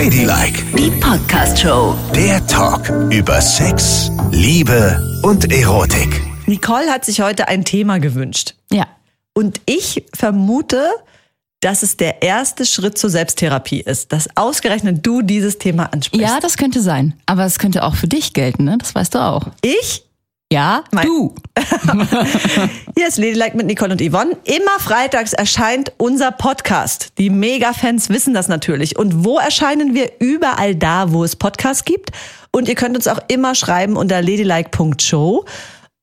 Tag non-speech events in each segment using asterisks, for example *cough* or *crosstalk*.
Ladylike, Die Podcast-Show. der Talk über Sex, Liebe und Erotik. Nicole hat sich heute ein Thema gewünscht. Ja. Und ich vermute, dass es der erste Schritt zur Selbsttherapie ist, dass ausgerechnet du dieses Thema ansprichst. Ja, das könnte sein. Aber es könnte auch für dich gelten, ne? Das weißt du auch. Ich? Ja, Mein- du. *laughs* Hier ist Ladylike mit Nicole und Yvonne. Immer freitags erscheint unser Podcast. Die Mega-Fans wissen das natürlich. Und wo erscheinen wir? Überall da, wo es Podcasts gibt. Und ihr könnt uns auch immer schreiben unter ladylike.show.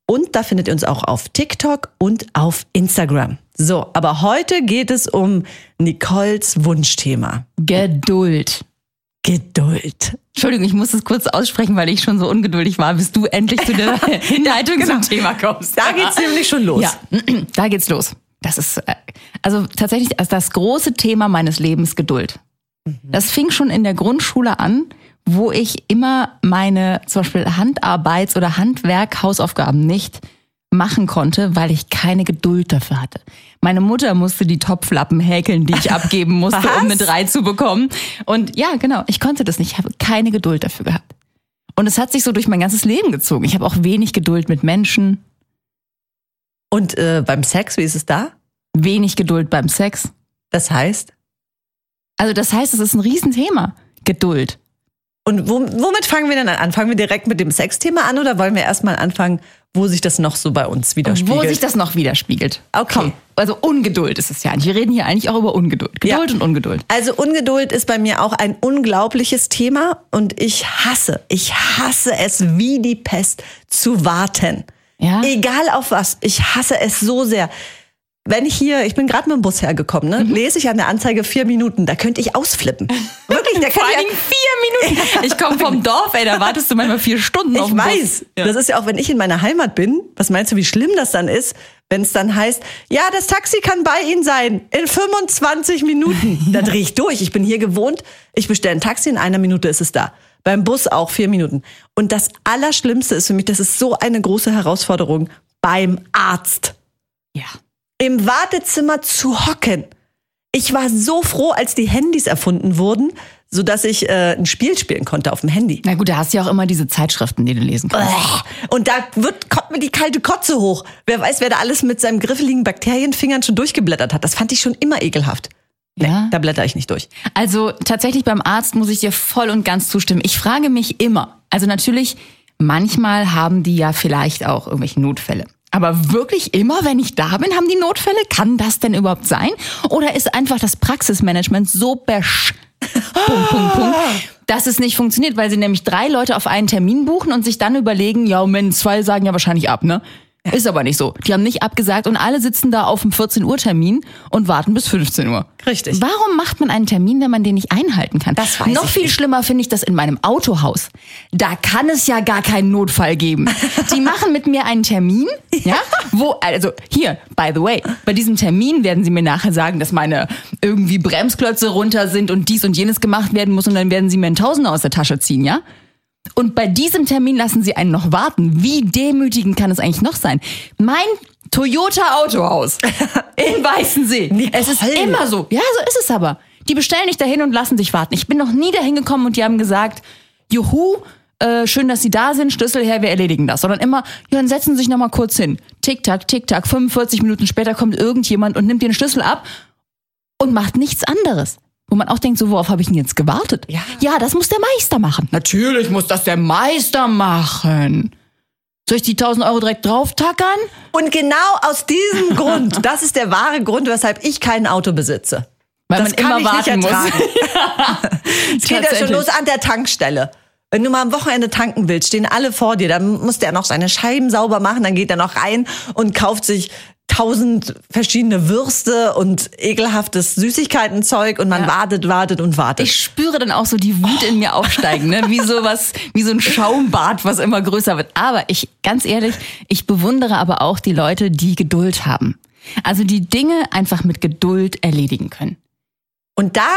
Und da findet ihr uns auch auf TikTok und auf Instagram. So, aber heute geht es um Nicoles Wunschthema. Geduld. Geduld. Entschuldigung, ich muss es kurz aussprechen, weil ich schon so ungeduldig war, bis du endlich zu der *laughs* Hinleitung zum Thema kommst. Da geht's nämlich schon los. Ja, *clears throat* da geht's los. Das ist äh, also tatsächlich also das große Thema meines Lebens Geduld. Das fing schon in der Grundschule an, wo ich immer meine zum Beispiel Handarbeits- oder Handwerk, Hausaufgaben nicht machen konnte, weil ich keine Geduld dafür hatte. Meine Mutter musste die Topflappen häkeln, die ich *laughs* abgeben musste, Was? um eine drei zu bekommen. Und ja, genau, ich konnte das nicht. Ich habe keine Geduld dafür gehabt. Und es hat sich so durch mein ganzes Leben gezogen. Ich habe auch wenig Geduld mit Menschen, Und äh, beim Sex, wie ist es da? wenig Geduld beim Sex. Das heißt? Also das heißt, es ist ein Riesenthema. Geduld. Und wo, womit fangen wir denn an? Fangen wir direkt mit dem Sexthema an oder wollen wir erstmal anfangen, wo sich das noch so bei uns widerspiegelt? Wo sich das noch widerspiegelt. Okay. Komm, also Ungeduld ist es ja. Wir reden hier eigentlich auch über Ungeduld. Geduld Ja. und Ungeduld. also Ungeduld ist bei mir auch ein unglaubliches Thema und ich hasse, ich hasse es wie die Pest zu warten. Ja. Egal auf was, ich hasse es so sehr. Wenn ich hier, ich bin gerade mit dem Bus hergekommen, Mhm. ne, lese ich an der Anzeige vier Minuten, da könnte ich ausflippen. *laughs* Wirklich, da Vor kann allen ich, Dingen vier Minuten. Ich komme vom Dorf, ey, da wartest du manchmal vier Stunden auf Ich den weiß. Ja. Das ist ja auch, wenn ich in meiner Heimat bin. Was meinst du, wie schlimm das dann ist, wenn es dann heißt, ja, das Taxi kann bei Ihnen sein in 25 Minuten. *laughs* Da drehe ich durch. Ich bin hier gewohnt. Ich bestelle ein Taxi, in einer Minute ist es da. Beim Bus auch vier Minuten. Und das Allerschlimmste ist für mich, das ist so eine große Herausforderung beim Arzt. ja. Im Wartezimmer zu hocken. Ich war so froh, als die Handys erfunden wurden, sodass ich äh, ein Spiel spielen konnte auf dem Handy. Na gut, da hast du ja auch immer diese Zeitschriften, die du lesen kannst. Und da wird, kommt mir die kalte Kotze hoch. Wer weiß, wer da alles mit seinem griffeligen Bakterienfingern schon durchgeblättert hat. Das fand ich schon immer ekelhaft. Ja. Da blätter ich nicht durch. Also tatsächlich beim Arzt muss ich dir voll und ganz zustimmen. Ich frage mich immer, also natürlich, manchmal haben die ja vielleicht auch irgendwelche Notfälle. Aber wirklich immer, wenn ich da bin, haben die Notfälle? Kann das denn überhaupt sein? Oder ist einfach das Praxismanagement so besch... *laughs* Punkt, Punkt, Punkt, dass es nicht funktioniert, weil sie nämlich drei Leute auf einen Termin buchen und sich dann überlegen, ja, Moment, zwei sagen ja wahrscheinlich ab, ne? Ist aber nicht so. Die haben nicht abgesagt und alle sitzen da auf dem 14 Uhr Termin und warten bis 15 Uhr. Richtig. Warum macht man einen Termin, wenn man den nicht einhalten kann? Das weiß Noch ich viel nicht. schlimmer finde ich das in meinem Autohaus. Da kann es ja gar keinen Notfall geben. *laughs* Die machen mit mir einen Termin, ja, wo, also hier, by the way, bei diesem Termin werden sie mir nachher sagen, dass meine irgendwie Bremsklötze runter sind und dies und jenes gemacht werden muss und dann werden sie mir einen Tausender aus der Tasche ziehen, ja? Und bei diesem Termin lassen sie einen noch warten. Wie demütigend kann es eigentlich noch sein? Mein Toyota Autohaus *laughs* in Weißensee. Es ist Nicole. immer so. Ja, so ist es aber. Die bestellen dich dahin und lassen sich warten. Ich bin noch nie dahin gekommen und die haben gesagt, juhu, äh, schön, dass Sie da sind, Schlüssel her, wir erledigen das. Sondern immer, ja, dann setzen Sie sich noch mal kurz hin. Tick-Tack, Tick-Tack, 45 Minuten später kommt irgendjemand und nimmt den Schlüssel ab und macht nichts anderes. Wo man auch denkt, so, worauf habe ich denn jetzt gewartet? Ja. ja, das muss der Meister machen. Natürlich muss das der Meister machen. Soll ich die 1000 Euro direkt drauftackern? Und genau aus diesem *laughs* Grund, das ist der wahre Grund, weshalb ich kein Auto besitze. Weil Das man kann immer ich warten nicht muss. ertragen. *laughs* Es geht ja schon los an der Tankstelle. Wenn du mal am Wochenende tanken willst, stehen alle vor dir, dann muss der noch seine Scheiben sauber machen, dann geht er noch rein und kauft sich tausend verschiedene Würste und ekelhaftes Süßigkeitenzeug und man Ja. wartet, wartet und wartet. Ich spüre dann auch so die Wut in mir aufsteigen, ne? wie so was, wie so ein Schaumbad, was immer größer wird. Aber ich, ganz ehrlich, ich bewundere aber auch die Leute, die Geduld haben. Also die Dinge einfach mit Geduld erledigen können. Und da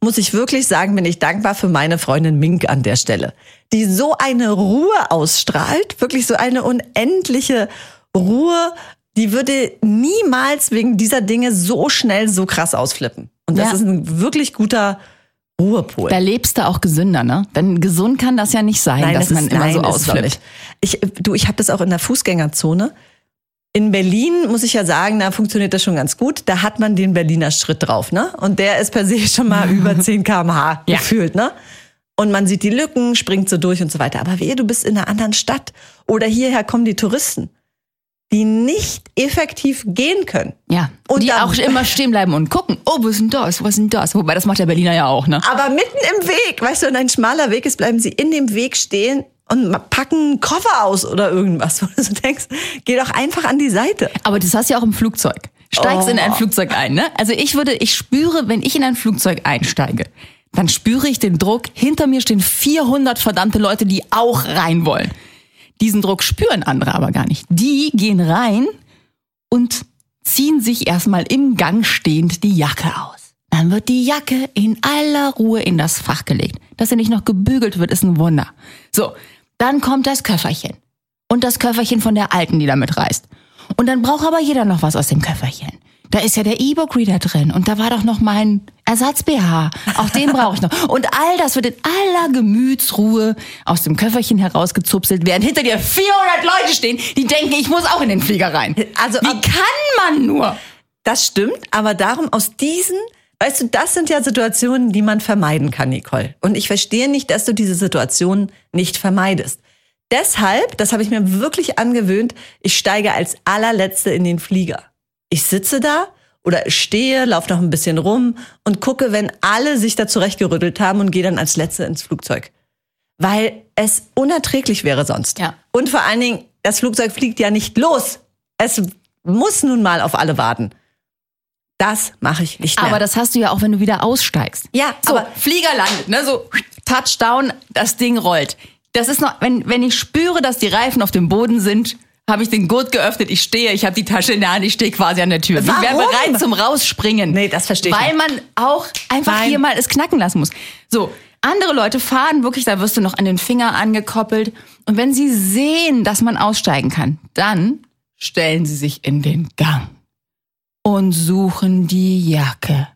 muss ich wirklich sagen, bin ich dankbar für meine Freundin Mink an der Stelle, die so eine Ruhe ausstrahlt, wirklich so eine unendliche Ruhe, die würde niemals wegen dieser Dinge so schnell so krass ausflippen. Und das Ja. ist ein wirklich guter Ruhepol. Da lebst du auch gesünder, ne? Denn gesund kann das ja nicht sein, dass das man ist- immer nein, so ausflippt. Ich, du, ich habe das auch in der Fußgängerzone. In Berlin muss ich ja sagen, da funktioniert das schon ganz gut. Da hat man den Berliner Schritt drauf, ne? Und der ist per se *laughs* schon mal über *laughs* 10 km/h Ja. gefühlt, ne? Und man sieht die Lücken, springt so durch und so weiter. Aber wehe, du bist in einer anderen Stadt oder hierher kommen die Touristen, die nicht effektiv gehen können. Ja. Und die dann- auch immer stehen bleiben und gucken, oh, was ist denn das? Was ist denn das? Wobei, das macht der Berliner ja auch, ne? Aber mitten im Weg, weißt du, wenn ein schmaler Weg ist, bleiben sie in dem Weg stehen und packen einen Koffer aus oder irgendwas, *laughs* wo du so denkst, geh doch einfach an die Seite. Aber das hast du ja auch im Flugzeug. Steigst Oh. in ein Flugzeug ein, ne? Also ich würde, ich spüre, wenn ich in ein Flugzeug einsteige, dann spüre ich den Druck. Hinter mir stehen 400 verdammte Leute, die auch rein wollen. Diesen Druck spüren andere aber gar nicht. Die gehen rein und ziehen sich erstmal im Gang stehend die Jacke aus. Dann wird die Jacke in aller Ruhe in das Fach gelegt. Dass sie nicht noch gebügelt wird, ist ein Wunder. So, dann kommt das Köfferchen. Und das Köfferchen von der Alten, die da mitreist. Und dann braucht aber jeder noch was aus dem Köfferchen. Da ist ja der E-Book-Reader drin und da war doch noch mein Ersatz-BH. Auch den *laughs* brauche ich noch. Und all das wird in aller Gemütsruhe aus dem Köfferchen herausgezupselt, während hinter dir 400 Leute stehen, die denken, ich muss auch in den Flieger rein. Also, Wie kann man nur? Das stimmt, aber darum aus diesen, weißt du, das sind ja Situationen, die man vermeiden kann, Nicole. Und ich verstehe nicht, dass du diese Situationen nicht vermeidest. Deshalb, das habe ich mir wirklich angewöhnt, ich steige als allerletzte in den Flieger. Ich sitze da oder stehe, laufe noch ein bisschen rum und gucke, wenn alle sich da zurechtgerüttelt haben und gehe dann als letzte ins Flugzeug. Weil es unerträglich wäre sonst. Ja. Und vor allen Dingen, das Flugzeug fliegt ja nicht los. Es muss nun mal auf alle warten. Das mache ich nicht mehr. Aber das hast du ja auch, wenn du wieder aussteigst. Ja, so, aber- Flieger landet, ne, so Touchdown, das Ding rollt. Das ist noch, wenn, wenn ich spüre, dass die Reifen auf dem Boden sind, habe ich den Gurt geöffnet, ich stehe, ich habe die Tasche in der Hand, ich stehe quasi an der Tür. Ich wäre Warum? bereit zum Rausspringen. Nee, das verstehe ich Weil nicht. man auch einfach Nein. hier mal es knacken lassen muss. So, andere Leute fahren wirklich, da wirst du noch an den Finger angekoppelt. Und wenn sie sehen, dass man aussteigen kann, dann stellen sie sich in den Gang und suchen die Jacke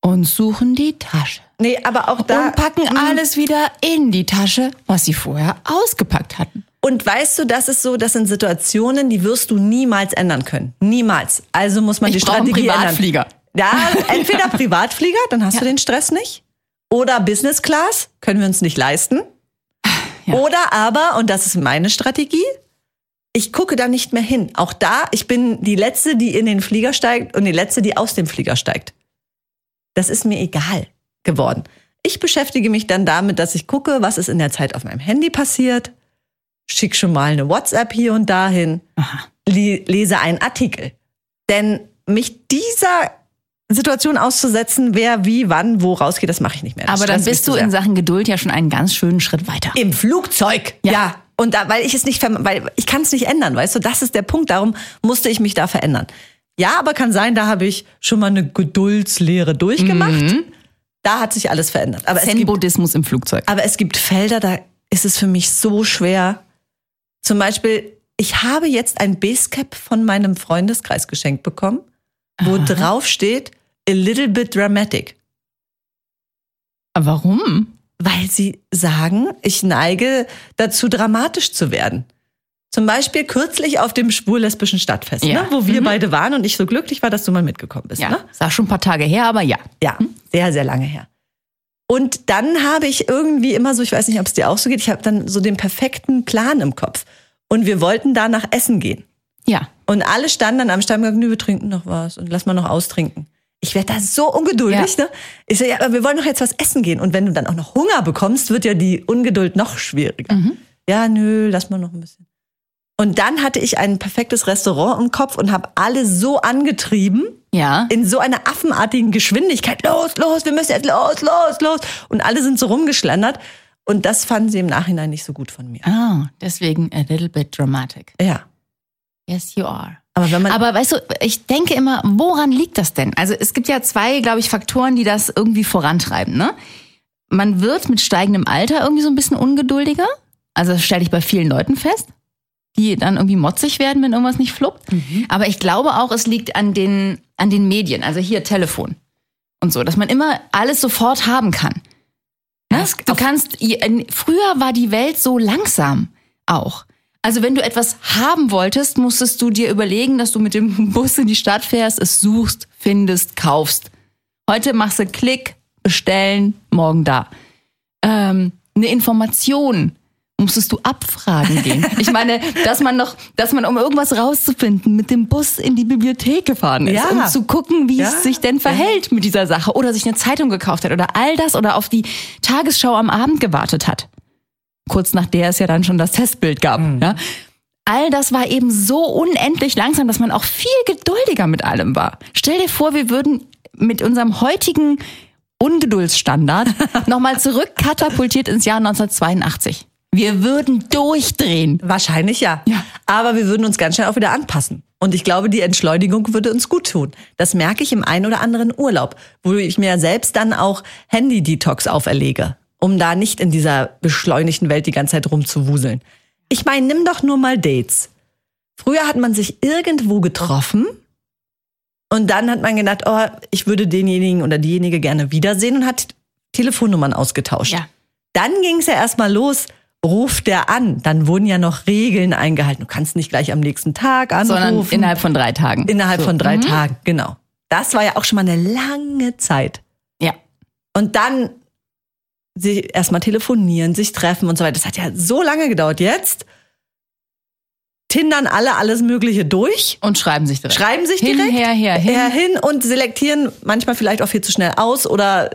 und suchen die Tasche nee, aber auch da. und packen alles wieder in die Tasche, was sie vorher ausgepackt hatten. Und weißt du, das ist so, das sind Situationen, die wirst du niemals ändern können. Niemals. Also muss man Ich die brauche einen Strategie Privatflieger. ändern. Ja, entweder *laughs* Privatflieger, dann hast du den Stress nicht. Oder Business Class, können wir uns nicht leisten. Oder aber, und das ist meine Strategie, ich gucke da nicht mehr hin. Auch da, ich bin die Letzte, die in den Flieger steigt und die Letzte, die aus dem Flieger steigt. Das ist mir egal geworden. Ich beschäftige mich dann damit, dass ich gucke, was ist in der Zeit auf meinem Handy passiert, schick schon mal eine WhatsApp hier und dahin, le lese einen Artikel. Denn mich dieser Situation auszusetzen, wer wie, wann, wo rausgeht, das mache ich nicht mehr. Das Aber dann bist du in Sachen Geduld ja schon einen ganz schönen Schritt weiter. Im Flugzeug. Ja. Ja. Und da, weil ich es nicht, weil ich kann es nicht ändern, weißt du, das ist der Punkt. Darum musste ich mich da verändern. Ja, aber kann sein, da habe ich schon mal eine Geduldslehre durchgemacht. Mhm. Da hat sich alles verändert. Aber es, gibt, Zen-Buddhismus im Flugzeug. aber es gibt Felder, da ist es für mich so schwer. Zum Beispiel, ich habe jetzt ein Basecap von meinem Freundeskreis geschenkt bekommen, wo drauf steht, a little bit dramatic. Warum? Weil sie sagen, ich neige dazu, dramatisch zu werden. Zum Beispiel kürzlich auf dem schwul-lesbischen Stadtfest, Ja. ne, wo wir beide waren und ich so glücklich war, dass du mal mitgekommen bist. Ja, Ne? auch schon ein paar Tage her, aber ja. Ja, sehr, sehr lange her. Und dann habe ich irgendwie immer so, ich weiß nicht, ob es dir auch so geht, ich habe dann so den perfekten Plan im Kopf. Und wir wollten da nach Essen gehen. Ja. Und alle standen dann am Stammgang, nö, wir trinken noch was und lass mal noch austrinken. Ich werde da so ungeduldig, Ja. ne? Ich so, ja, aber wir wollen doch jetzt was essen gehen. Und wenn du dann auch noch Hunger bekommst, wird ja die Ungeduld noch schwieriger. Mhm. Ja, nö, lass mal noch ein bisschen. Und dann hatte ich ein perfektes Restaurant im Kopf und habe alle so angetrieben, Ja. in so einer affenartigen Geschwindigkeit. Los, los, wir müssen jetzt los, los, los. Und alle sind so rumgeschlendert. Und das fanden sie im Nachhinein nicht so gut von mir. Ah, deswegen a little bit dramatic. Ja. Yes, you are. Aber wenn man. Aber weißt du, ich denke immer, woran liegt das denn? Also es gibt ja zwei, glaube ich, Faktoren, die das irgendwie vorantreiben. Ne? Man wird mit steigendem Alter irgendwie so ein bisschen ungeduldiger. Also das stelle ich bei vielen Leuten fest, die dann irgendwie motzig werden, wenn irgendwas nicht fluppt. Aber ich glaube auch, es liegt an den, an den Medien. Also hier Telefon. und so, dass man immer alles sofort haben kann. Ne? Du kannst, früher war die Welt so langsam auch. Also wenn du etwas haben wolltest, musstest du dir überlegen, dass du mit dem *laughs* Bus in die Stadt fährst, es suchst, findest, kaufst. Heute machst du Klick, bestellen, morgen da. Ähm, eine Information musstest du abfragen gehen. *laughs* Ich meine, dass man noch, dass man, um irgendwas rauszufinden, mit dem Bus in die Bibliothek gefahren ist, Ja. um zu gucken, wie Ja. es sich denn verhält mit dieser Sache oder sich eine Zeitung gekauft hat oder all das oder auf die Tagesschau am Abend gewartet hat. Kurz nach der es ja dann schon das Testbild gab. Ja. All das war eben so unendlich langsam, dass man auch viel geduldiger mit allem war. Stell dir vor, wir würden mit unserem heutigen Ungeduldsstandard *laughs* nochmal zurückkatapultiert ins Jahr 1982. Wir würden durchdrehen. Wahrscheinlich ja. Ja. Aber wir würden uns ganz schnell auch wieder anpassen. Und ich glaube, die Entschleunigung würde uns gut tun. Das merke ich im einen oder anderen Urlaub, wo ich mir selbst dann auch Handy-Detox auferlege, um da nicht in dieser beschleunigten Welt die ganze Zeit rumzuwuseln. Ich meine, nimm doch nur mal Dates. Früher hat man sich irgendwo getroffen und dann hat man gedacht, oh, ich würde denjenigen oder diejenige gerne wiedersehen und hat Telefonnummern ausgetauscht. Ja. Dann ging es ja erstmal los, ruft der an. Dann wurden ja noch Regeln eingehalten. Du kannst nicht gleich am nächsten Tag anrufen. Sondern innerhalb von drei Tagen. Innerhalb So. von drei Tagen, genau. Das war ja auch schon mal eine lange Zeit. Ja. Und dann sich erstmal telefonieren, sich treffen und so weiter. Das hat ja so lange gedauert. Jetzt tindern alle alles Mögliche durch, Und schreiben sich direkt. schreiben sich hin, direkt her, her, hin. her, hin und selektieren manchmal vielleicht auch viel zu schnell aus oder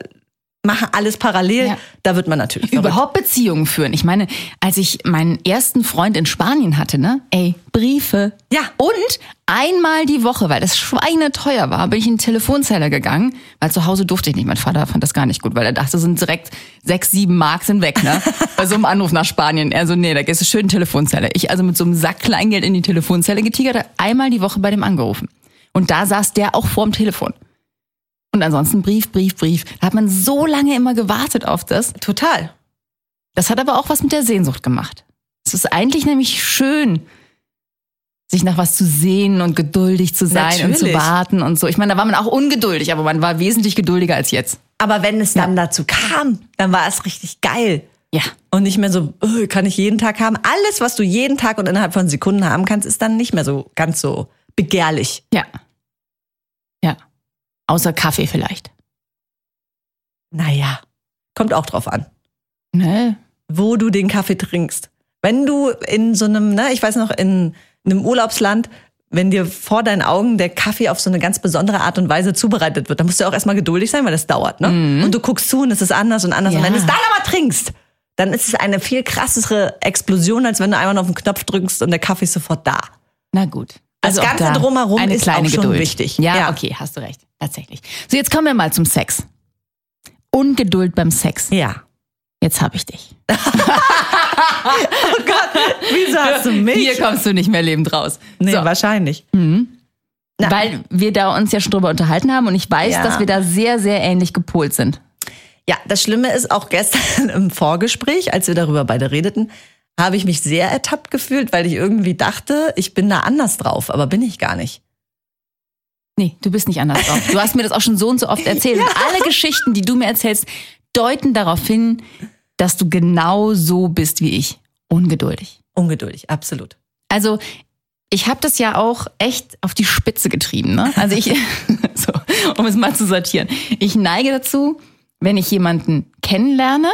machen alles parallel. Ja. Da wird man natürlich verrückt. Überhaupt Beziehungen führen. Ich meine, als ich meinen ersten Freund in Spanien hatte, ne? Ey, Briefe. Ja. Und einmal die Woche, weil das schweineteuer war, bin ich in den Telefonzeller gegangen, weil zu Hause durfte ich nicht. Mein Vater fand das gar nicht gut, weil er dachte, sind direkt sechs, sieben Mark sind weg, ne? *laughs* Bei so einem Anruf nach Spanien. Er so, nee, da gehst du schön in die Telefonzelle. Ich also mit so einem Sack Kleingeld in die Telefonzelle getigert, einmal die Woche bei dem angerufen. Und da saß der auch vorm Telefon. Und ansonsten Brief, Brief, Brief. Da hat man so lange immer gewartet auf das. Total. Das hat aber auch was mit der Sehnsucht gemacht. Es ist eigentlich nämlich schön, sich nach was zu sehen und geduldig zu sein und zu Natürlich. warten und so. Ich meine, da war man auch ungeduldig, aber man war wesentlich geduldiger als jetzt. Aber wenn es dann dazu kam, dann war es richtig geil. Ja. Und nicht mehr so, "Oh, kann ich jeden Tag haben. Alles, was du jeden Tag und innerhalb von Sekunden haben kannst, ist dann nicht mehr so ganz so begehrlich. Ja. Ja. Außer Kaffee vielleicht. Naja, kommt auch drauf an, Ne? wo du den Kaffee trinkst. Wenn du in so einem, ne, ich weiß noch, in einem Urlaubsland, wenn dir vor deinen Augen der Kaffee auf so eine ganz besondere Art und Weise zubereitet wird, dann musst du auch erstmal geduldig sein, weil das dauert, ne? Und du guckst zu und es ist anders und anders. Und Ja. wenn du es dann aber trinkst, dann ist es eine viel krassere Explosion, als wenn du einmal auf den Knopf drückst und der Kaffee ist sofort da. Na gut. Das auch Ganze da drumherum eine ist kleine auch schon Geduld. wichtig. Ja, Ja. okay, hast du recht. Tatsächlich. So, jetzt kommen wir mal zum Sex. Ungeduld beim Sex. Ja. Jetzt hab ich dich. *laughs* Wieso hast du mich? Hier kommst du nicht mehr lebend raus. nee, so. wahrscheinlich. Na. Weil wir da uns ja schon drüber unterhalten haben und ich weiß, Ja. dass wir da sehr, sehr ähnlich gepolt sind. Ja, das Schlimme ist auch gestern *laughs* im Vorgespräch, als wir darüber beide redeten, habe ich mich sehr ertappt gefühlt, weil ich irgendwie dachte, ich bin da anders drauf, aber bin ich gar nicht. Nee, du bist nicht anders drauf. Du hast mir das auch schon so und so oft erzählt. *laughs* Und alle Geschichten, die du mir erzählst, deuten darauf hin, dass du genau so bist wie ich. Ungeduldig. Ungeduldig, absolut. Also, ich habe das ja auch echt auf die Spitze getrieben. Ne? Also ich, *laughs* so, um es mal zu sortieren. Ich neige dazu, wenn ich jemanden kennenlerne,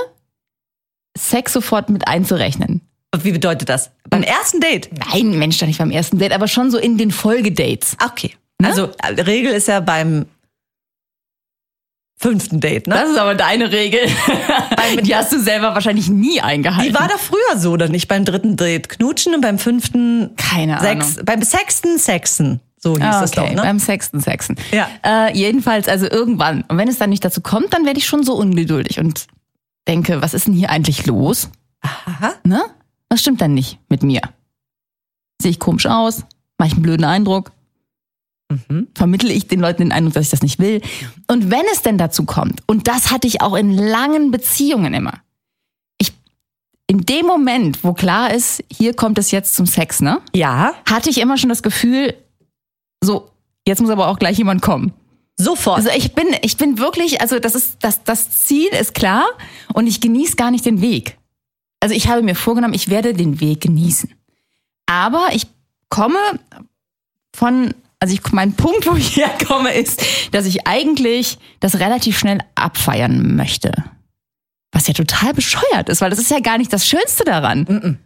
Sex sofort mit einzurechnen. Wie bedeutet das? Beim ersten Date? Nein, Mensch, doch nicht beim ersten Date, aber schon so in den Folgedates. Okay. Also äh, Regel ist ja beim fünften Date, ne? Das ist aber deine Regel. Die hast du selber wahrscheinlich nie eingehalten. Die war doch früher so, oder nicht? Beim dritten Date knutschen und beim fünften Keine Sex, Ahnung. beim sechsten Sexen. So hieß Ah, das okay, doch, ne? beim sechsten Sexen. Ja. Äh, jedenfalls, also irgendwann. Und wenn es dann nicht dazu kommt, dann werde ich schon so ungeduldig und denke, was ist denn hier eigentlich los? Aha. Ne? Was stimmt denn nicht mit mir? Sehe ich komisch aus? Mache ich einen blöden Eindruck? Mhm. Vermittle ich den Leuten den Eindruck, dass ich das nicht will? Und wenn es denn dazu kommt, und das hatte ich auch in langen Beziehungen immer, ich, in dem Moment, wo klar ist, hier kommt es jetzt zum Sex, ne? Ja, Hatte ich immer schon das Gefühl, so, jetzt muss aber auch gleich jemand kommen. Sofort. Also ich bin, ich bin wirklich, also das ist, das, das Ziel ist klar und ich genieße gar nicht den Weg. Also ich habe mir vorgenommen, ich werde den Weg genießen. Aber ich komme von, also ich, mein Punkt, wo ich *laughs* herkomme, ist, dass ich eigentlich das relativ schnell abfeiern möchte. Was ja total bescheuert ist, weil das ist ja gar nicht das Schönste daran.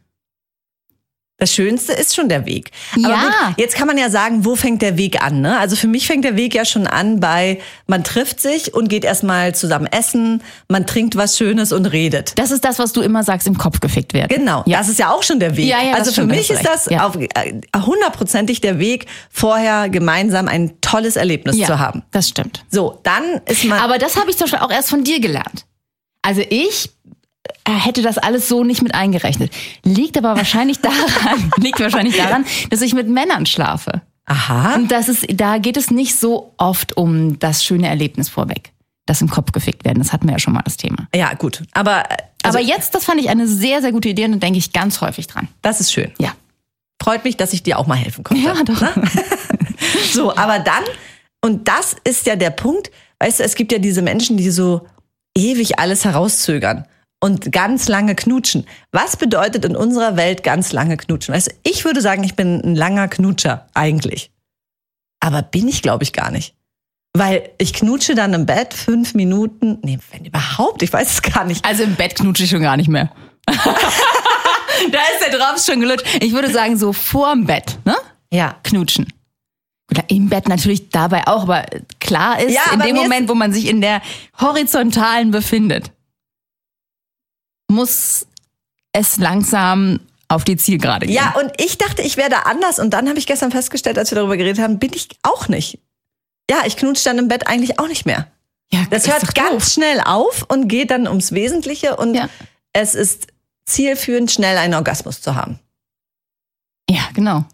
Das Schönste ist schon der Weg. Aber Ja. gut, jetzt kann man ja sagen, wo fängt der Weg an? Ne? Also für mich fängt der Weg ja schon an bei, man trifft sich und geht erstmal zusammen essen, man trinkt was Schönes und redet. Das ist das, was du immer sagst, im Kopf gefickt werden. Genau, Ja. das ist ja auch schon der Weg. Ja, ja, also für mich ist das Ja. auf, äh, hundertprozentig der Weg, vorher gemeinsam ein tolles Erlebnis ja, zu haben. Das stimmt. So, dann ist man. Aber das habe ich zum Beispiel auch erst von dir gelernt. Also ich äh, hätte das alles so nicht mit eingerechnet. Liegt aber wahrscheinlich *laughs* daran, liegt wahrscheinlich daran, dass ich mit Männern schlafe. aha. Und das ist, da geht es nicht so oft um das schöne Erlebnis vorweg. Das im Kopf gefickt werden. Das hatten wir ja schon mal das Thema. Ja, gut. Aber, äh, also, aber jetzt, das fand ich eine sehr, sehr gute Idee und da denke ich ganz häufig dran. das ist schön. Ja. Freut mich, dass ich dir auch mal helfen konnte. Ja, doch. *laughs* So, aber dann, und das ist ja der Punkt, weißt du, es gibt ja diese Menschen, die so ewig alles herauszögern und ganz lange knutschen. Was bedeutet in unserer Welt ganz lange knutschen? Weißt du, ich würde sagen, ich bin ein langer Knutscher eigentlich. Aber bin ich, glaube ich, gar nicht. Weil ich knutsche dann im Bett fünf Minuten, nee, wenn überhaupt, ich weiß es gar nicht. Also im Bett knutsche ich schon gar nicht mehr. *laughs* da ist der Drops schon gelutscht. Ich würde sagen, so vorm Bett, ne? Ja. Knutschen. Oder im Bett natürlich dabei auch, aber klar ist, Ja, in dem Moment, wo man sich in der Horizontalen befindet, muss es langsam auf die Zielgerade gehen. Ja, und ich dachte, ich wäre da anders. Und dann habe ich gestern festgestellt, als wir darüber geredet haben, bin ich auch nicht. Ja, ich knutsche dann im Bett eigentlich auch nicht mehr. ja Das hört ganz doof. schnell auf und geht dann ums Wesentliche und Ja. es ist zielführend, schnell einen Orgasmus zu haben. Ja, genau.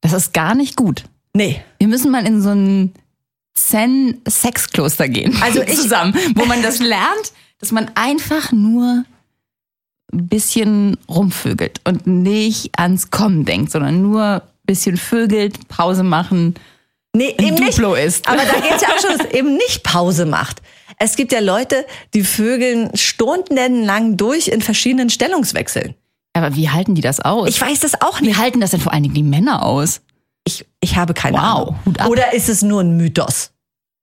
Das ist gar nicht gut. Nee. Wir müssen mal in so ein Zen-Sexkloster gehen. Also *laughs* ich- zusammen, wo man das lernt, dass man einfach nur ein bisschen rumvögelt und nicht ans Kommen denkt, sondern nur ein bisschen vögelt, Pause machen, Nee, eben nicht. Duplo ist. Aber da geht's ja auch schon, dass es *laughs* eben nicht Pause macht. Es gibt ja Leute, die vögeln stundenlang durch in verschiedenen Stellungswechseln. Aber wie halten die das aus? Ich weiß das auch nicht. wie halten das denn vor allen Dingen die Männer aus? Ich, ich habe keine Wow, Ahnung. Hut ab. Oder ist es nur ein Mythos?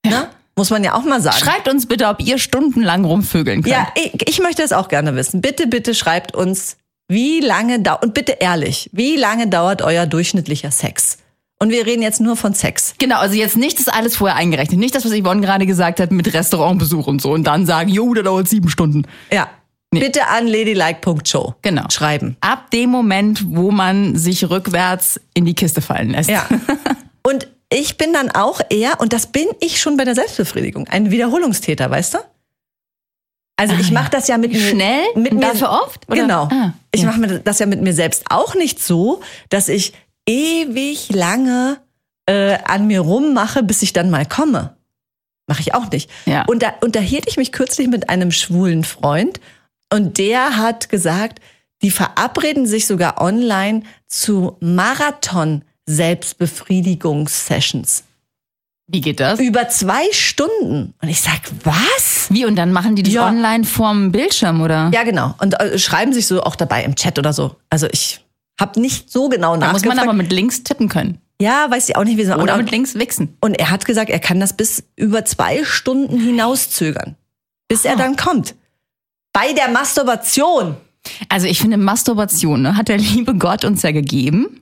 Ne? Muss man ja auch mal sagen. Schreibt uns bitte, ob ihr stundenlang rumvögeln könnt. Ja, ich, ich möchte das auch gerne wissen. Bitte, bitte schreibt uns, wie lange dauert, und bitte ehrlich, wie lange dauert euer durchschnittlicher Sex? Und wir reden jetzt nur von Sex. Genau, also jetzt nicht das alles vorher eingerechnet. Nicht das, was Yvonne gerade gesagt hat mit Restaurantbesuch und so. Und dann sagen, jo, der dauert sieben Stunden. Ja. Bitte an ladylike.show. Genau. Schreiben. Ab dem Moment, wo man sich rückwärts in die Kiste fallen lässt. Ja. *laughs* und ich bin dann auch eher, und das bin ich schon bei der Selbstbefriedigung, ein Wiederholungstäter, weißt du? Also ich mache das ja mit mir Ah, Schnell? mit mir dafür oft? Oder? Genau. Ah, ich ja. mache mir das ja mit mir selbst auch nicht so, dass ich ewig lange äh, an mir rummache, bis ich dann mal komme. Mache ich auch nicht. Ja. Und da unterhielt ich mich kürzlich mit einem schwulen Freund und der hat gesagt, die verabreden sich sogar online zu Marathon Selbstbefriedigungssessions. Wie geht das? Über zwei Stunden. Und ich sag, was? Wie? Und dann machen die das Ja. online vorm Bildschirm, oder? Ja, genau. Und äh, schreiben sich so auch dabei im Chat oder so. Also ich habe nicht so genau Da muss nachgefragt. man aber mit links tippen können. ja, weiß ich auch nicht, wie so. Oder und, mit links wichsen. und er hat gesagt, er kann das bis über zwei Stunden hinauszögern, bis er Ah. dann kommt. Bei der Masturbation. Also ich finde, Masturbation ne, hat der liebe Gott uns ja gegeben.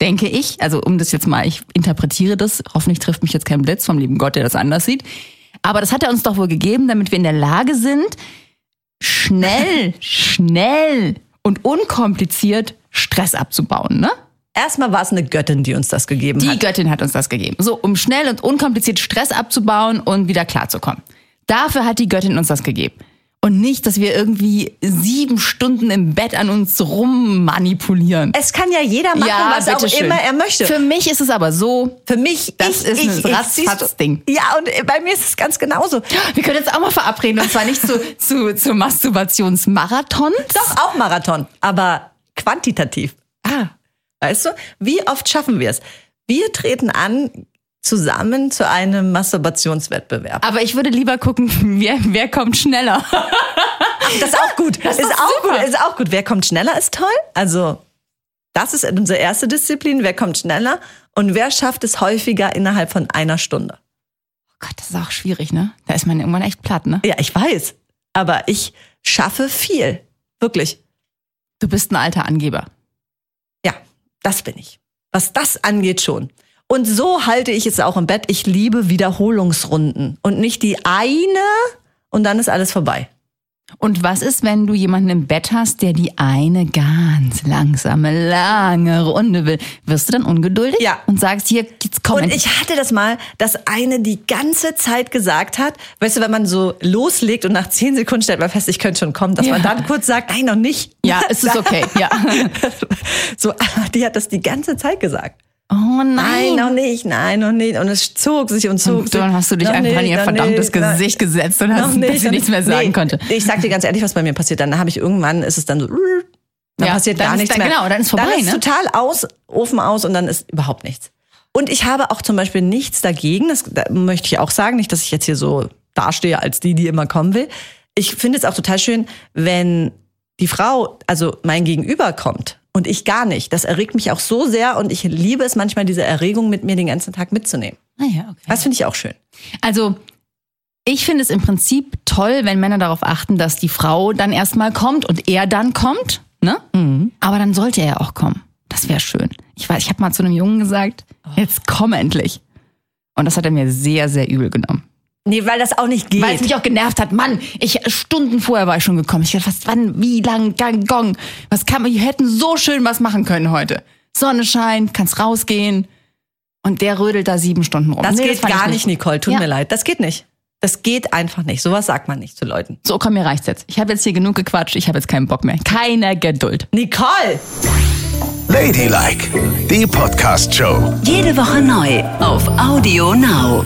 Denke ich. Also um das jetzt mal, ich interpretiere das. Hoffentlich trifft mich jetzt kein Blitz vom lieben Gott, der das anders sieht. Aber das hat er uns doch wohl gegeben, damit wir in der Lage sind, schnell, *laughs* schnell und unkompliziert Stress abzubauen, ne? Erstmal war es eine Göttin, die uns das gegeben Die hat. Göttin hat uns das gegeben. So, um schnell und unkompliziert Stress abzubauen und wieder klarzukommen. Dafür hat die Göttin uns das gegeben. Und nicht, dass wir irgendwie sieben Stunden im Bett an uns rummanipulieren. Es kann ja jeder machen, was auch bitteschön. immer er möchte. Für mich ist es aber so, Für mich, Das ich, ist ein? Ratzfatz-Ding. Ja, und bei mir ist es ganz genauso. wir können jetzt auch mal verabreden und zwar nicht zu, *laughs* zu, zu Masturbationsmarathons. Doch, auch Marathon, aber quantitativ. Ah, weißt du, wie oft schaffen wir es? Wir treten an zusammen zu einem Masturbationswettbewerb. Aber ich würde lieber gucken, *laughs* wer, wer kommt schneller. Das ist *laughs* auch gut. Das ist ist auch super. gut. Ist auch gut. Wer kommt schneller ist toll. Also das ist unsere erste Disziplin. Wer kommt schneller und wer schafft es häufiger innerhalb von einer Stunde? Oh Gott, das ist auch schwierig, ne? Da ist man irgendwann echt platt, ne? Ja, ich weiß. Aber ich schaffe viel. Wirklich. Du bist ein alter Angeber. Ja, das bin ich. Was das angeht schon. Und so halte ich es auch im Bett. Ich liebe Wiederholungsrunden und nicht die eine und dann ist alles vorbei. Und was ist, wenn du jemanden im Bett hast, der die eine ganz langsame, lange Runde will? Wirst du dann ungeduldig? Ja. Und sagst, hier, jetzt komm. Und ich hatte das mal, dass eine die ganze Zeit gesagt hat, weißt du, wenn man so loslegt und nach zehn Sekunden stellt man fest, ich könnte schon kommen, dass Ja. man dann kurz sagt, nein, noch nicht. ja, es ist okay, ja. *laughs* So, die hat das die ganze Zeit gesagt. Oh Nein, nein. noch nicht, nein, noch nicht. Und es zog sich und zog Und sich. dann hast du dich Noch einfach in nicht, ihr noch verdammtes nicht, Gesicht gesetzt und hast, bis sie noch nichts mehr nicht. sagen Nee, konnte. Ich sag dir ganz ehrlich, was bei mir passiert. Dann habe ich irgendwann, ist es dann so, dann Ja, passiert dann gar nichts dann- mehr. genau, dann ist vorbei, Dann ist ne? total aus, Ofen aus und dann ist überhaupt nichts. Und ich habe auch zum Beispiel nichts dagegen, das da möchte ich auch sagen, nicht, dass ich jetzt hier so dastehe als die, die immer kommen will. Ich finde es auch total schön, wenn die Frau, also mein Gegenüber kommt und ich gar nicht. Das erregt mich auch so sehr und ich liebe es manchmal, diese Erregung mit mir den ganzen Tag mitzunehmen. Ah ja, okay. Das finde ich auch schön. Also, ich finde es im Prinzip toll, wenn Männer darauf achten, dass die Frau dann erstmal kommt und er dann kommt. Ne? Aber dann sollte er auch kommen. Das wäre schön. Ich weiß, ich habe mal zu einem Jungen gesagt, jetzt komm endlich. Und das hat er mir sehr, sehr übel genommen. Nee, weil das auch nicht geht. Weil es mich auch genervt hat. Mann, ich Stunden vorher war ich schon gekommen. Ich dachte, was, wann, wie lang, gang, gong. Was kann man, wir hätten so schön was machen können heute. Sonne scheint, kannst rausgehen. Und der rödelt da sieben Stunden rum. Das Nee, geht ich gar nicht, Nicole. Tut Ja. mir leid. Das geht nicht. Das geht einfach nicht. Sowas sagt man nicht zu Leuten. So, komm, mir reicht's jetzt. Ich habe jetzt hier genug gequatscht. Ich habe jetzt keinen Bock mehr. Keine Geduld. Nicole! Ladylike, die Podcast-Show. Jede Woche neu auf Audio Now.